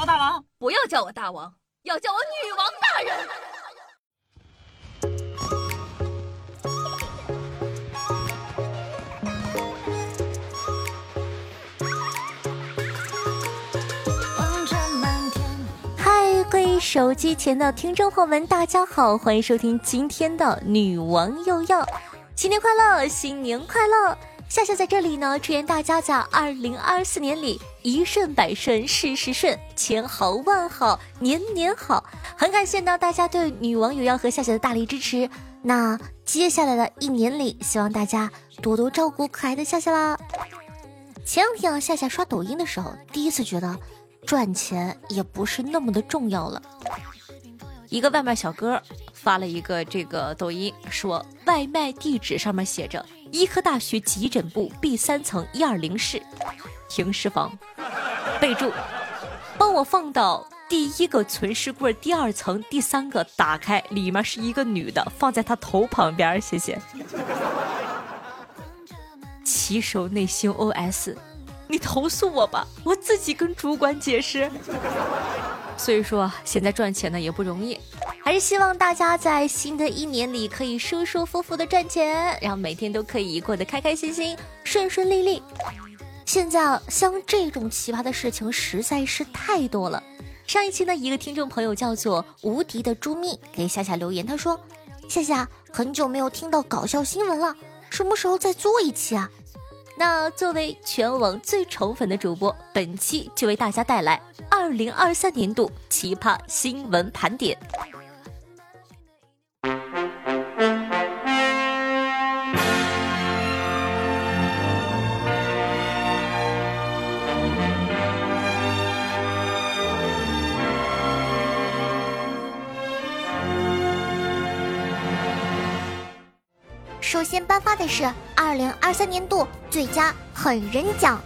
我大王，不要叫我大王，要叫我女王大人。嗨，各位手机前的听众朋友们，大家好，欢迎收听今天的女王又要，新年快乐，新年快乐！夏夏在这里呢，祝愿大家在二零二四年里一顺百顺，事事顺，千好万好，年年好。很感谢呢大家对女王有要和夏夏的大力支持。那接下来的一年里，希望大家多多照顾可爱的夏夏啦。前两天啊，夏夏刷抖音的时候，第一次觉得。赚钱也不是那么的重要了。一个外卖小哥发了一个这个抖音，说外卖地址上面写着医科大学急诊部 B 三层一二零室停尸房，备注：帮我放到第一个存尸柜第二层第三个，打开里面是一个女的，放在她头旁边，谢谢。骑手内心 OS。你投诉我吧，我自己跟主管解释。所以说，现在赚钱呢也不容易，还是希望大家在新的一年里可以舒舒服服的赚钱，然后每天都可以过得开开心心、顺顺利利。现在啊，像这种奇葩的事情实在是太多了。上一期呢，一个听众朋友叫做无敌的朱蜜给夏夏留言，他说：“夏夏，很久没有听到搞笑新闻了，什么时候再做一期啊？”那作为全网最宠粉的主播，本期就为大家带来二零二三年度奇葩新闻盘点。颁发的是二零二三年度最佳狠人奖。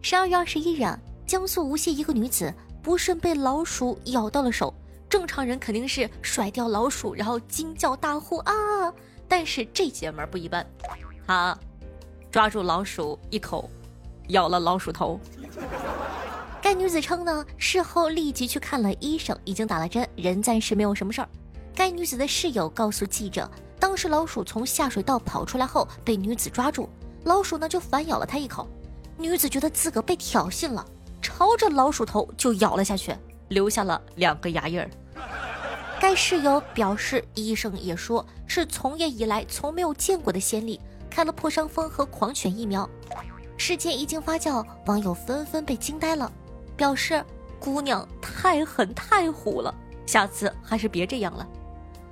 十二月二十一日，江苏无锡一个女子不慎被老鼠咬到了手。正常人肯定是甩掉老鼠，然后惊叫大呼啊！但是这姐们儿不一般，她抓住老鼠一口，咬了老鼠头。该女子称呢，事后立即去看了医生，已经打了针，人暂时没有什么事儿。该女子的室友告诉记者。当时老鼠从下水道跑出来后，被女子抓住，老鼠呢就反咬了她一口。女子觉得自个被挑衅了，朝着老鼠头就咬了下去，留下了两个牙印儿。该室友表示，医生也说是从业以来从没有见过的先例，开了破伤风和狂犬疫苗。事件一经发酵，网友纷纷被惊呆了，表示姑娘太狠太虎了，下次还是别这样了。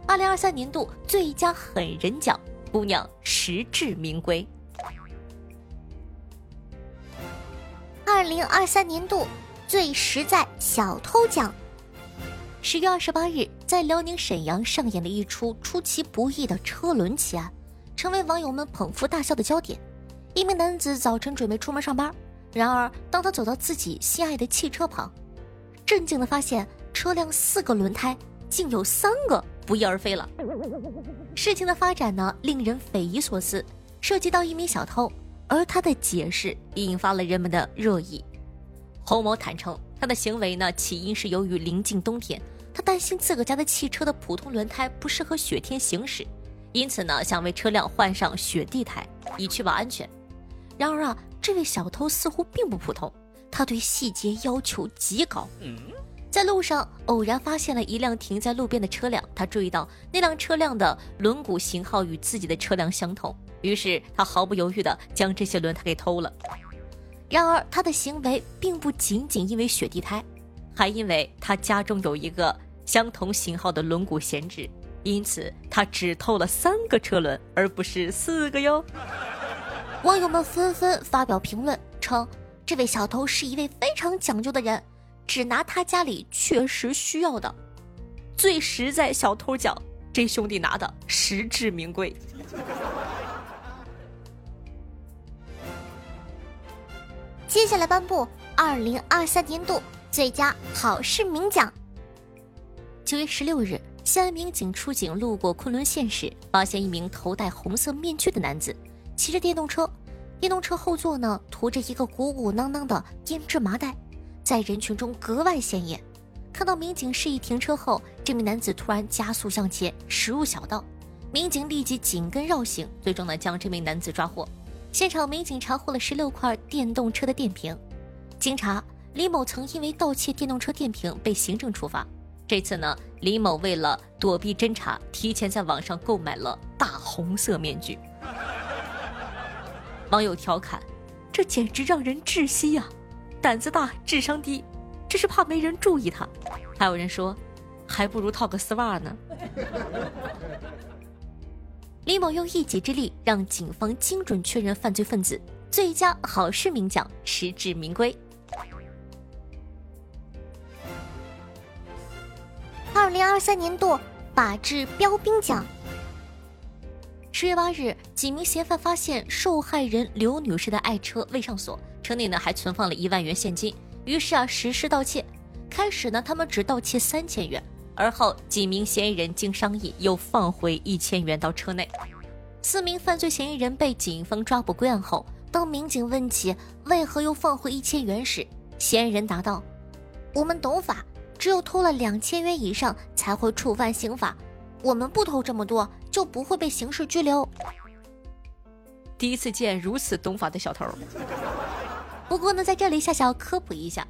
二零二三年度最佳狠人奖，姑娘实至名归。二零二三年度最实在小偷奖，十月二十八日，在辽宁沈阳上演了一出出其不意的车轮奇案，成为网友们捧腹大笑的焦点。一名男子早晨准备出门上班，然而当他走到自己心爱的汽车旁，震惊的发现车辆四个轮胎竟有三个。不翼而飞了。事情的发展呢，令人匪夷所思，涉及到一名小偷，而他的解释引发了人们的热议。侯某坦诚，他的行为呢，起因是由于临近冬天，他担心自个家的汽车的普通轮胎不适合雪天行驶，因此呢，想为车辆换上雪地胎，以确保安全。然而啊，这位小偷似乎并不普通，他对细节要求极高。在路上偶然发现了一辆停在路边的车辆，他注意到那辆车辆的轮毂型号与自己的车辆相同，于是他毫不犹豫地将这些轮胎给偷了。然而他的行为并不仅仅因为雪地胎，还因为他家中有一个相同型号的轮毂闲置，因此他只偷了三个车轮，而不是四个哟。网友们纷纷发表评论称，这位小偷是一位非常讲究的人。只拿他家里确实需要的，最实在小偷奖，这兄弟拿的实至名归。接下来颁布二零二三年度最佳好市民奖。九月十六日，西安民警出警路过昆仑县时，发现一名头戴红色面具的男子骑着电动车，电动车后座呢驮着一个鼓鼓囊囊的腌制麻袋。在人群中格外显眼。看到民警示意停车后，这名男子突然加速向前驶入小道，民警立即紧跟绕行，最终呢将这名男子抓获。现场民警查获了十六块电动车的电瓶。经查，李某曾因为盗窃电动车电瓶被行政处罚。这次呢，李某为了躲避侦查，提前在网上购买了大红色面具。网友调侃：“这简直让人窒息呀！胆子大，智商低。”只是怕没人注意他，还有人说，还不如套个丝袜呢。李某用一己之力让警方精准确认犯罪分子，最佳好市民奖实至名归。二零二三年度法治标兵奖。十月八日，几名嫌犯发现受害人刘女士的爱车未上锁，车内呢还存放了一万元现金。于是啊，实施盗窃。开始呢，他们只盗窃三千元，而后几名嫌疑人经商议，又放回一千元到车内。四名犯罪嫌疑人被警方抓捕归案后，当民警问起为何又放回一千元时，嫌疑人答道：“我们懂法，只有偷了两千元以上才会触犯刑法，我们不偷这么多就不会被刑事拘留。”第一次见如此懂法的小偷。不过呢，在这里夏夏要科普一下，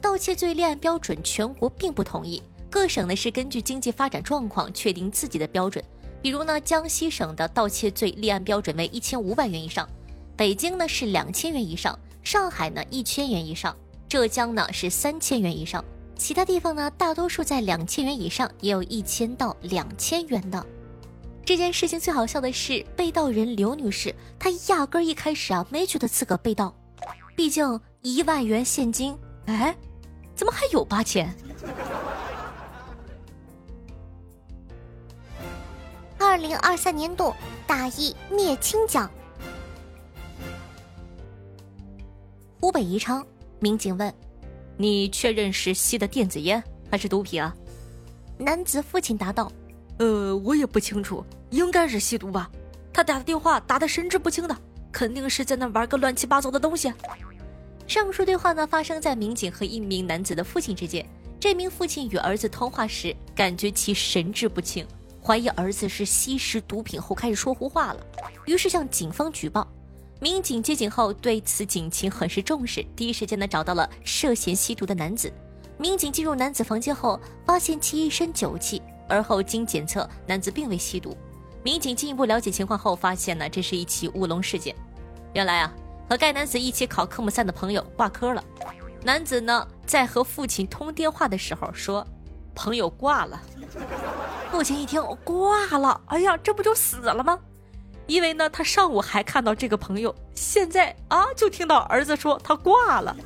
盗窃罪立案标准全国并不统一，各省呢是根据经济发展状况确定自己的标准。比如呢，江西省的盗窃罪立案标准为一千五百元以上，北京呢是两千元以上，上海呢一千元以上，浙江呢是三千元以上，其他地方呢大多数在两千元以上，也有一千到两千元的。这件事情最好笑的是，被盗人刘女士，她压根儿一开始啊没觉得自个被盗。毕竟一万元现金，哎，怎么还有八千？二零二三年度大义灭亲奖。湖北宜昌民警问：“你确认是吸的电子烟还是毒品啊？”男子父亲答道：“呃，我也不清楚，应该是吸毒吧。他打的电话打的神志不清的。”肯定是在那玩个乱七八糟的东西。上述对话呢，发生在民警和一名男子的父亲之间。这名父亲与儿子通话时，感觉其神志不清，怀疑儿子是吸食毒品后开始说胡话了，于是向警方举报。民警接警后，对此警情很是重视，第一时间呢找到了涉嫌吸毒的男子。民警进入男子房间后，发现其一身酒气，而后经检测，男子并未吸毒。民警进一步了解情况后，发现呢这是一起乌龙事件。原来啊，和该男子一起考科目三的朋友挂科了。男子呢在和父亲通电话的时候说，朋友挂了。父亲一听挂了，哎呀，这不就死了吗？因为呢他上午还看到这个朋友，现在啊就听到儿子说他挂了，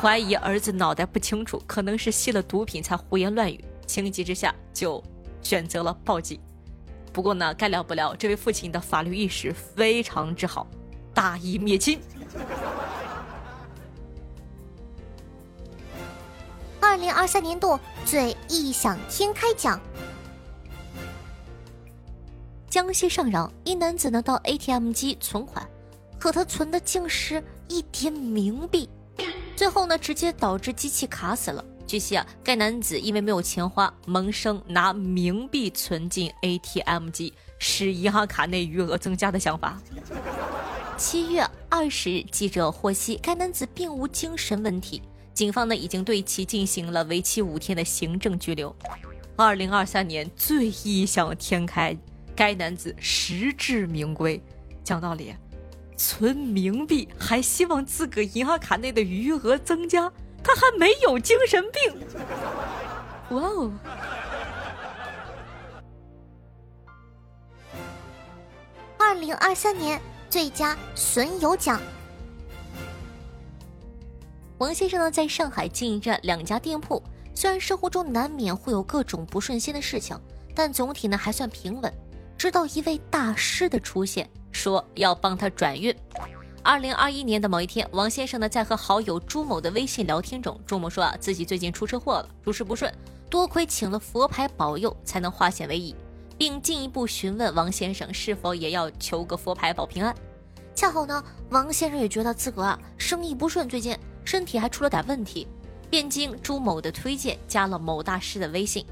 怀疑儿子脑袋不清楚，可能是吸了毒品才胡言乱语。情急之下就选择了报警。不过呢，该聊不聊，这位父亲的法律意识非常之好，大义灭亲。二零二三年度最异想天开奖，江西上饶一男子呢到 ATM 机存款，可他存的竟是一叠冥币，最后呢直接导致机器卡死了。据悉啊，该男子因为没有钱花，萌生拿冥币存进 ATM 机，使银行卡内余额增加的想法。七月二十日，记者获悉，该男子并无精神问题，警方呢已经对其进行了为期五天的行政拘留。二零二三年最异想天开，该男子实至名归。讲道理，存冥币还希望自个银行卡内的余额增加。他还没有精神病，哇哦！二零二三年最佳损友奖，王先生呢在上海经营着两家店铺，虽然生活中难免会有各种不顺心的事情，但总体呢还算平稳。直到一位大师的出现，说要帮他转运。二零二一年的某一天，王先生呢在和好友朱某的微信聊天中，朱某说啊自己最近出车祸了，诸事不顺，多亏请了佛牌保佑，才能化险为夷，并进一步询问王先生是否也要求个佛牌保平安。恰好呢，王先生也觉得自个啊生意不顺，最近身体还出了点问题，便经朱某的推荐加了某大师的微信。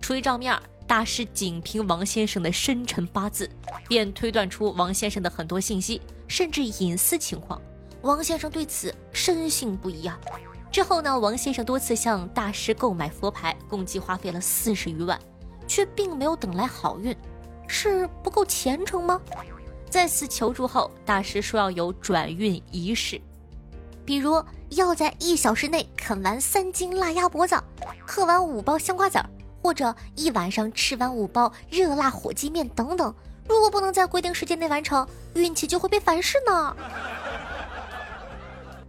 出于照面，大师仅凭王先生的生辰八字，便推断出王先生的很多信息，甚至隐私情况。王先生对此深信不疑啊。之后呢，王先生多次向大师购买佛牌，共计花费了四十余万，却并没有等来好运，是不够虔诚吗？再次求助后，大师说要有转运仪式，比如要在一小时内啃完三斤辣鸭脖子，嗑完五包香瓜子儿，或者一晚上吃完五包热辣火鸡面等等。如果不能在规定时间内完成，运气就会被反噬呢。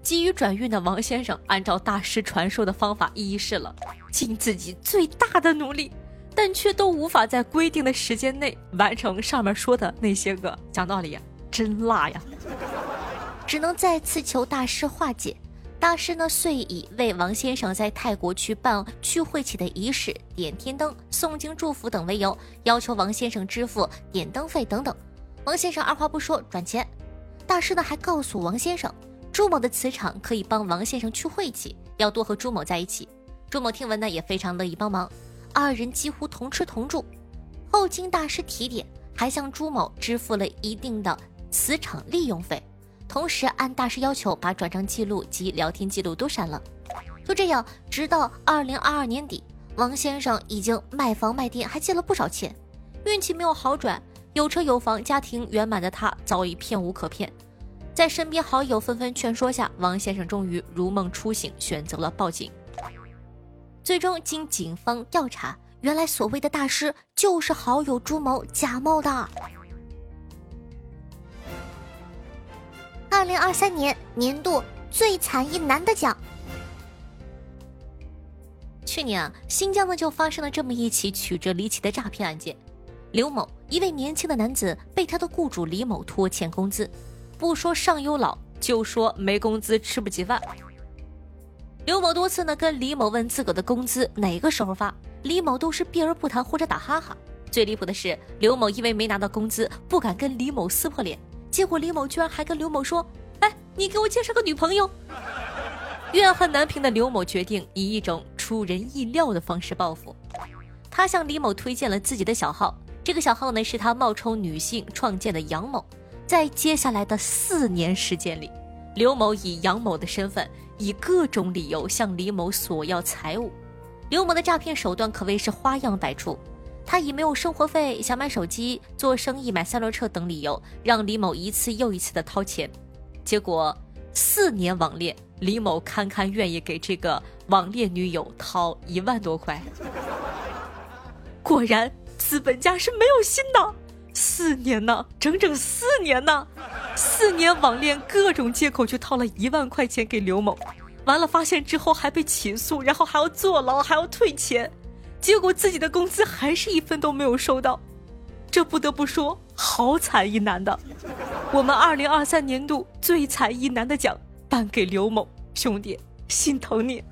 急于转运的王先生，按照大师传授的方法一一试了，尽自己最大的努力。但却都无法在规定的时间内完成上面说的那些个。讲道理呀，真辣呀！只能再次求大师化解。大师呢，遂以为王先生在泰国去办去晦气的仪式、点天灯、诵经祝福等为由，要求王先生支付点灯费等等。王先生二话不说转钱。大师呢，还告诉王先生，朱某的磁场可以帮王先生去晦气，要多和朱某在一起。朱某听闻呢，也非常乐意帮忙。二人几乎同吃同住，后经大师提点，还向朱某支付了一定的磁场利用费，同时按大师要求把转账记录及聊天记录都删了。就这样，直到二零二二年底，王先生已经卖房卖店，还借了不少钱，运气没有好转，有车有房、家庭圆满的他早已骗无可骗。在身边好友纷纷劝说下，王先生终于如梦初醒，选择了报警。最终，经警方调查，原来所谓的大师就是好友朱某假冒的。二零二三年年度最惨一男的奖。去年啊，新疆呢就发生了这么一起曲折离奇的诈骗案件。刘某，一位年轻的男子，被他的雇主李某拖欠工资，不说上有老，就说没工资吃不起饭。刘某多次呢跟李某问自个的工资哪个时候发，李某都是避而不谈或者打哈哈。最离谱的是，刘某因为没拿到工资，不敢跟李某撕破脸，结果李某居然还跟刘某说：“哎，你给我介绍个女朋友。”怨恨难平的刘某决定以一种出人意料的方式报复，他向李某推荐了自己的小号，这个小号呢是他冒充女性创建的杨某。在接下来的四年时间里，刘某以杨某的身份。以各种理由向李某索要财物，刘某的诈骗手段可谓是花样百出。他以没有生活费、想买手机、做生意、买三轮车等理由，让李某一次又一次的掏钱。结果四年网恋，李某堪堪愿意给这个网恋女友掏一万多块。果然，资本家是没有心的。四年呢，整整四年呢。四年网恋，各种借口去掏了一万块钱给刘某，完了发现之后还被起诉，然后还要坐牢，还要退钱，结果自己的工资还是一分都没有收到，这不得不说好惨一男的。我们二零二三年度最惨一男的奖颁给刘某兄弟，心疼你。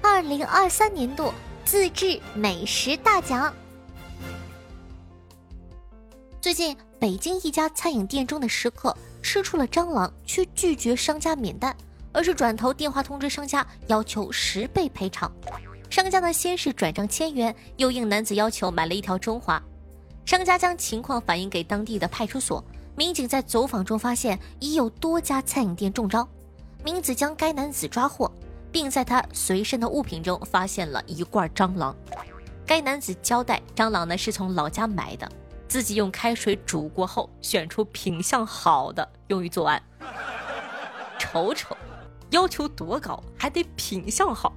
二零二三年度自制美食大奖。最近，北京一家餐饮店中的食客吃出了蟑螂，却拒绝商家免单，而是转头电话通知商家，要求十倍赔偿。商家呢，先是转账千元，又应男子要求买了一条中华。商家将情况反映给当地的派出所，民警在走访中发现已有多家餐饮店中招，民警将该男子抓获，并在他随身的物品中发现了一罐蟑螂。该男子交代，蟑螂呢是从老家买的。自己用开水煮过后，选出品相好的用于作案。瞅瞅，要求多高，还得品相好。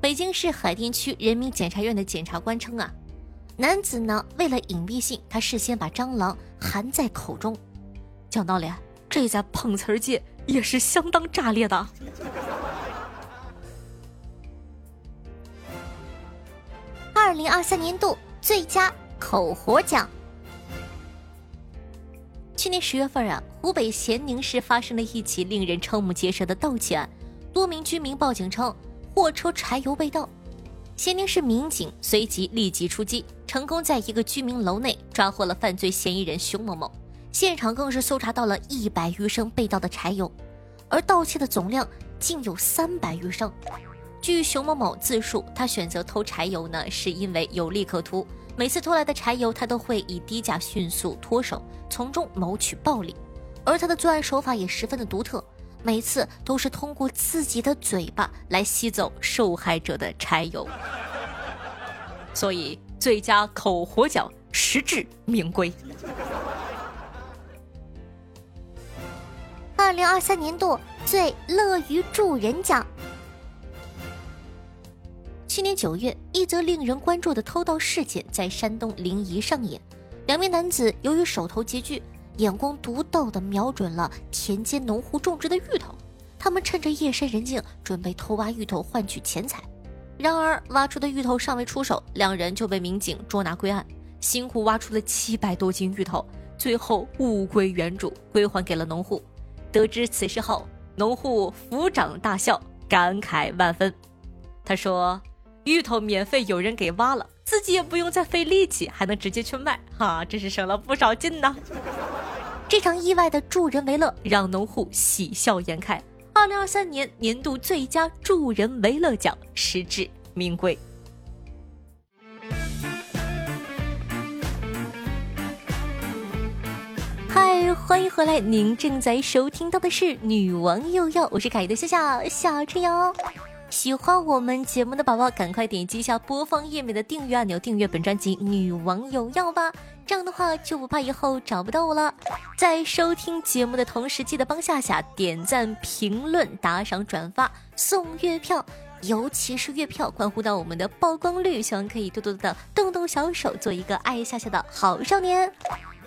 北京市海淀区人民检察院的检察官称啊，男子呢为了隐蔽性，他事先把蟑螂含在口中。讲道理，这在碰瓷儿界也是相当炸裂的。二零二三年度最佳口活奖。去年十月份啊，湖北咸宁市发生了一起令人瞠目结舌的盗窃案，多名居民报警称货车柴油被盗，咸宁市民警随即立即出击，成功在一个居民楼内抓获了犯罪嫌疑人熊某某。现场更是搜查到了一百余升被盗的柴油，而盗窃的总量竟有三百余升。据熊某某自述，他选择偷柴油呢，是因为有利可图。每次偷来的柴油，他都会以低价迅速脱手，从中谋取暴利。而他的作案手法也十分的独特，每次都是通过自己的嘴巴来吸走受害者的柴油。所以，最佳口活奖实至名归。二零二三年度最乐于助人奖。今年九月，一则令人关注的偷盗事件在山东临沂上演。两名男子由于手头拮据，眼光独到的瞄准了田间农户种植的芋头。他们趁着夜深人静，准备偷挖芋头换取钱财。然而，挖出的芋头尚未出手，两人就被民警捉拿归案。辛苦挖出了七百多斤芋头，最后物归原主，归还给了农户。得知此事后，农户抚掌大笑，感慨万分。他说。芋头免费有人给挖了，自己也不用再费力气，还能直接去卖，哈，真是省了不少劲呢。这场意外的助人为乐让农户喜笑颜开。二零二三年年度最佳助人为乐奖实至名归。嗨，欢迎回来！您正在收听到的是《女王又要》，我是凯的笑笑小春瑶。喜欢我们节目的宝宝，赶快点击一下播放页面的订阅按钮，订阅本专辑《女王有药》吧。这样的话就不怕以后找不到我了。在收听节目的同时，记得帮夏夏点赞、评论、打赏、转发、送月票，尤其是月票关乎到我们的曝光率，希望可以多多的动动小手，做一个爱夏夏的好少年。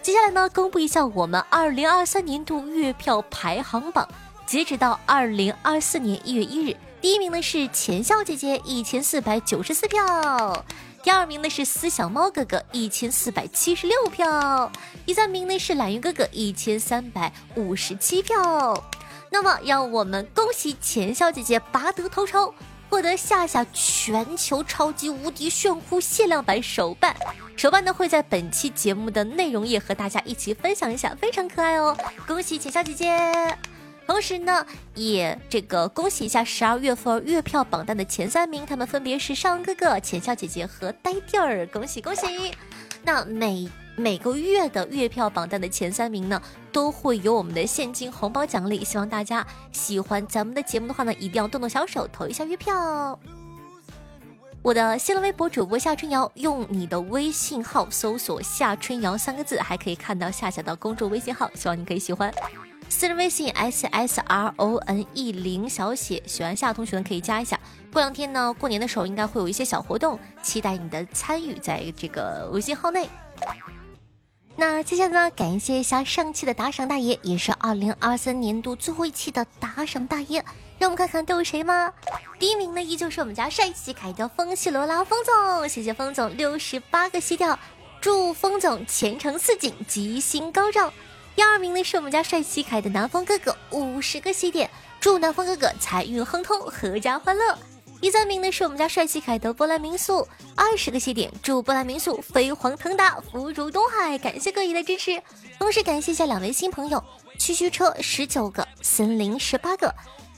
接下来呢，公布一下我们二零二三年度月票排行榜，截止到二零二四年一月一日。第一名呢是钱笑姐姐一千四百九十四票，第二名呢是思小猫哥哥一千四百七十六票，第三名呢是懒鱼哥哥一千三百五十七票。那么，让我们恭喜钱笑姐姐拔得头筹，获得夏夏全球超级无敌炫酷限量版手办。手办呢会在本期节目的内容页和大家一起分享一下，非常可爱哦！恭喜钱笑姐姐。同时呢，也这个恭喜一下十二月份月票榜单的前三名，他们分别是上哥哥、浅笑姐姐和呆弟儿，恭喜恭喜！那每每个月的月票榜单的前三名呢，都会有我们的现金红包奖励，希望大家喜欢咱们的节目的话呢，一定要动动小手投一下月票。我的新浪微博主播夏春瑶，用你的微信号搜索“夏春瑶”三个字，还可以看到夏夏的公众微信号，希望你可以喜欢。私人微信 s s r o n e 零小写，喜欢夏同学呢可以加一下。过两天呢，过年的时候应该会有一些小活动，期待你的参与在这个微信号内。那接下来呢，感谢一下上期的打赏大爷，也是二零二三年度最后一期的打赏大爷。让我们看看都有谁吗？第一名呢，依旧是我们家帅气凯的风系罗拉风总，谢谢风总六十八个西调，祝风总前程似锦，吉星高照。第二名呢是我们家帅气可爱的南风哥哥，五十个喜点，祝南风哥哥财运亨通，阖家欢乐。第三名呢是我们家帅气可爱的波兰民宿，二十个喜点，祝波兰民宿飞黄腾达，福如东海。感谢各位的支持，同时感谢一下两位新朋友，区区车十九个，森林十八个，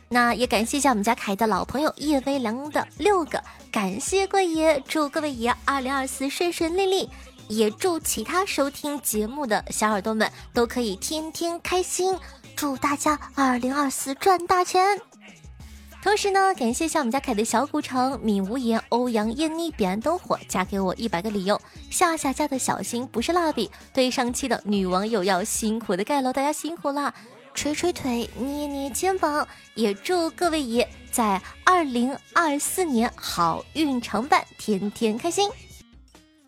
那也感谢一下我们家凯的老朋友叶微凉的六个，感谢贵爷，祝各位爷二零二四顺顺利利。也祝其他收听节目的小耳朵们都可以天天开心，祝大家二零二四赚大钱。同时呢，感谢一下我们家凯的小古城、米无言、欧阳艳妮、彼岸灯火，加给我一百个理由。夏夏家的小心不是蜡笔，对上期的女网友要辛苦的盖楼，大家辛苦啦！捶捶腿，捏捏肩膀，也祝各位爷在二零二四年好运常伴，天天开心。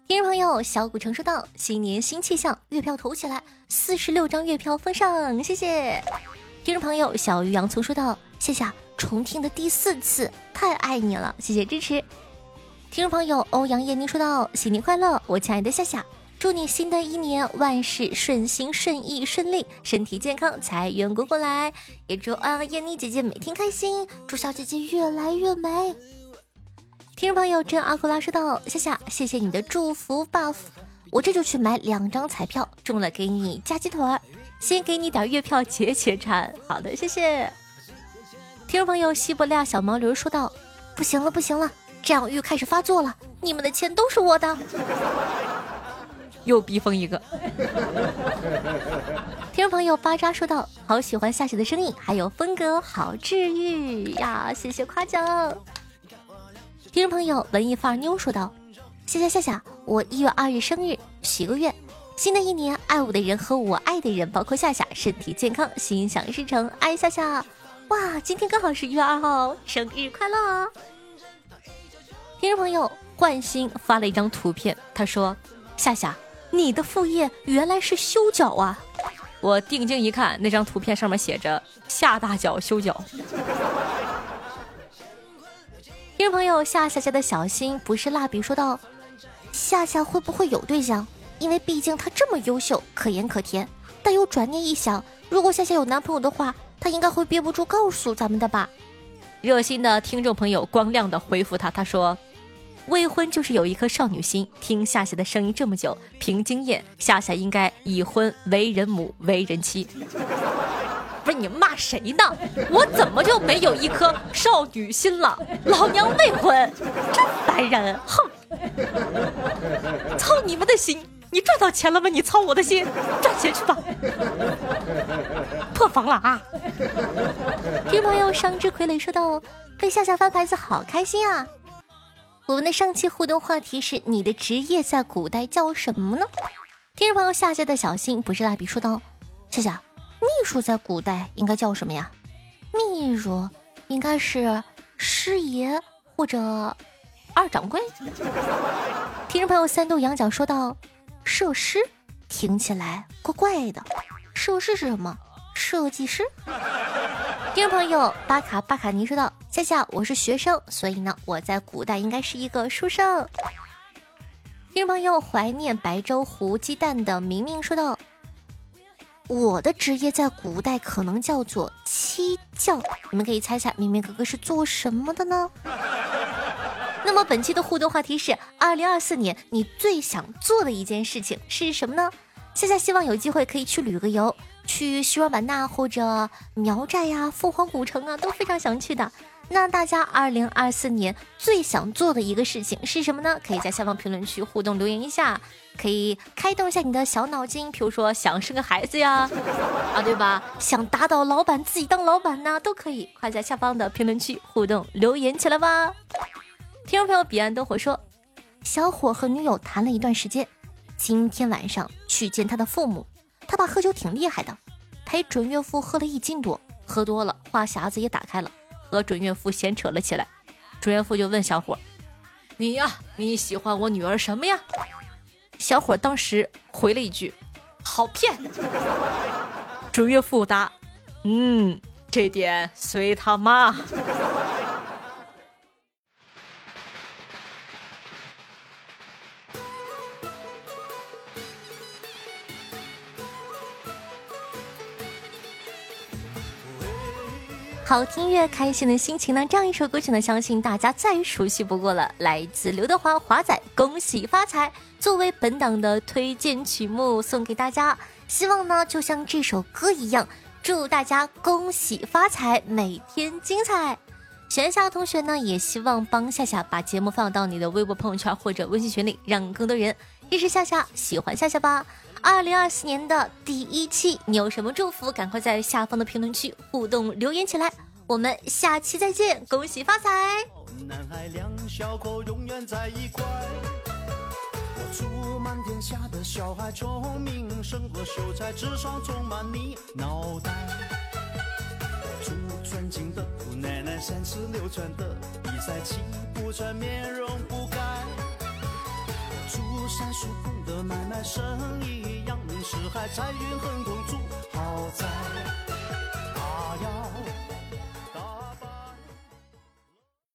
听众朋友，小古城说道：“新年新气象，月票投起来，四十六张月票封上，谢谢。”听众朋友，小鱼洋葱说道：“谢谢，重听的第四次，太爱你了，谢谢支持。”听众朋友，欧阳艳妮说道：“新年快乐，我亲爱的夏夏，祝你新的一年万事顺心顺意顺利，身体健康，财源滚滚来。也祝欧阳叶妮姐姐每天开心，祝小姐姐越来越美。”听众朋友，真阿库拉说道：“夏夏，谢谢你的祝福 buff，我这就去买两张彩票，中了给你加鸡腿儿，先给你点月票解解馋。好的，谢谢。听众朋友，西伯利亚小毛驴说道：“不行了，不行了，占有欲开始发作了，你们的钱都是我的。”又逼疯一个。听众朋友巴扎说道：“好喜欢夏雪的声音，还有风格，好治愈呀！谢谢夸奖。”听众朋友文艺范儿妞说道：“夏夏夏夏，我一月二日生日，许个愿，新的一年爱我的人和我爱的人，包括夏夏，身体健康，心想事成，爱夏夏。”哇，今天刚好是一月二号，生日快乐！听众朋友幻星发了一张图片，他说：“夏夏，你的副业原来是修脚啊！”我定睛一看，那张图片上面写着“夏大脚修脚”。听众朋友夏夏家的小新不是蜡笔说道：“夏夏会不会有对象？因为毕竟她这么优秀，可盐可甜。但又转念一想，如果夏夏有男朋友的话。”他应该会憋不住告诉咱们的吧？热心的听众朋友光亮的回复他，他说：“未婚就是有一颗少女心。听夏夏的声音这么久，凭经验，夏夏应该已婚，为人母，为人妻。”不是你骂谁呢？我怎么就没有一颗少女心了？老娘未婚，真烦人！哼，操你们的心！你赚到钱了吗？你操我的心，赚钱去吧！破防了啊！听朋友上之傀儡说道：“被夏夏翻牌子好开心啊！”我们的上期互动话题是：你的职业在古代叫什么呢？听众朋友夏夏的小心不是蜡笔说道：“夏夏，秘书在古代应该叫什么呀？秘书应该是师爷或者二掌柜。”听众朋友三度羊角说道。设施听起来怪怪的，设施是什么？设计师。听众朋友巴卡巴卡尼说道：“夏夏，我是学生，所以呢，我在古代应该是一个书生。”听众朋友怀念白粥糊鸡蛋的明明说道：“我的职业在古代可能叫做妻教，你们可以猜猜明明哥哥是做什么的呢？”那么本期的互动话题是：二零二四年你最想做的一件事情是什么呢？夏夏希望有机会可以去旅个游，去西双版纳或者苗寨呀、凤凰古城啊，都非常想去的。那大家二零二四年最想做的一个事情是什么呢？可以在下方评论区互动留言一下，可以开动一下你的小脑筋，比如说想生个孩子呀，啊对吧？想打倒老板自己当老板呢，都可以，快在下方的评论区互动留言起来吧。听众朋友，彼岸灯火说，小伙和女友谈了一段时间，今天晚上去见他的父母。他爸喝酒挺厉害的，陪准岳父喝了一斤多，喝多了话匣子也打开了，和准岳父闲扯了起来。准岳父就问小伙：“你呀，你喜欢我女儿什么呀？”小伙当时回了一句：“好骗。”准岳父答：“嗯，这点随他妈。”好听乐，开心的心情呢？这样一首歌曲呢，相信大家再熟悉不过了，来自刘德华华仔《恭喜发财》，作为本档的推荐曲目送给大家。希望呢，就像这首歌一样，祝大家恭喜发财，每天精彩。闲暇同学呢，也希望帮夏夏把节目放到你的微博朋友圈或者微信群里，让更多人认识夏夏，喜欢夏夏吧。二零二四年的第一期，你有什么祝福？赶快在下方的评论区互动留言起来。我们下期再见，恭喜发财！男孩两小口永远在一块。我祝满天下的小孩聪明，胜过秀才，智商充满你脑袋。我祝尊敬的姑奶奶三十六转的比赛气不喘，面容不改。我祝三叔公的买卖生意扬名四海，财运亨通，祝好财。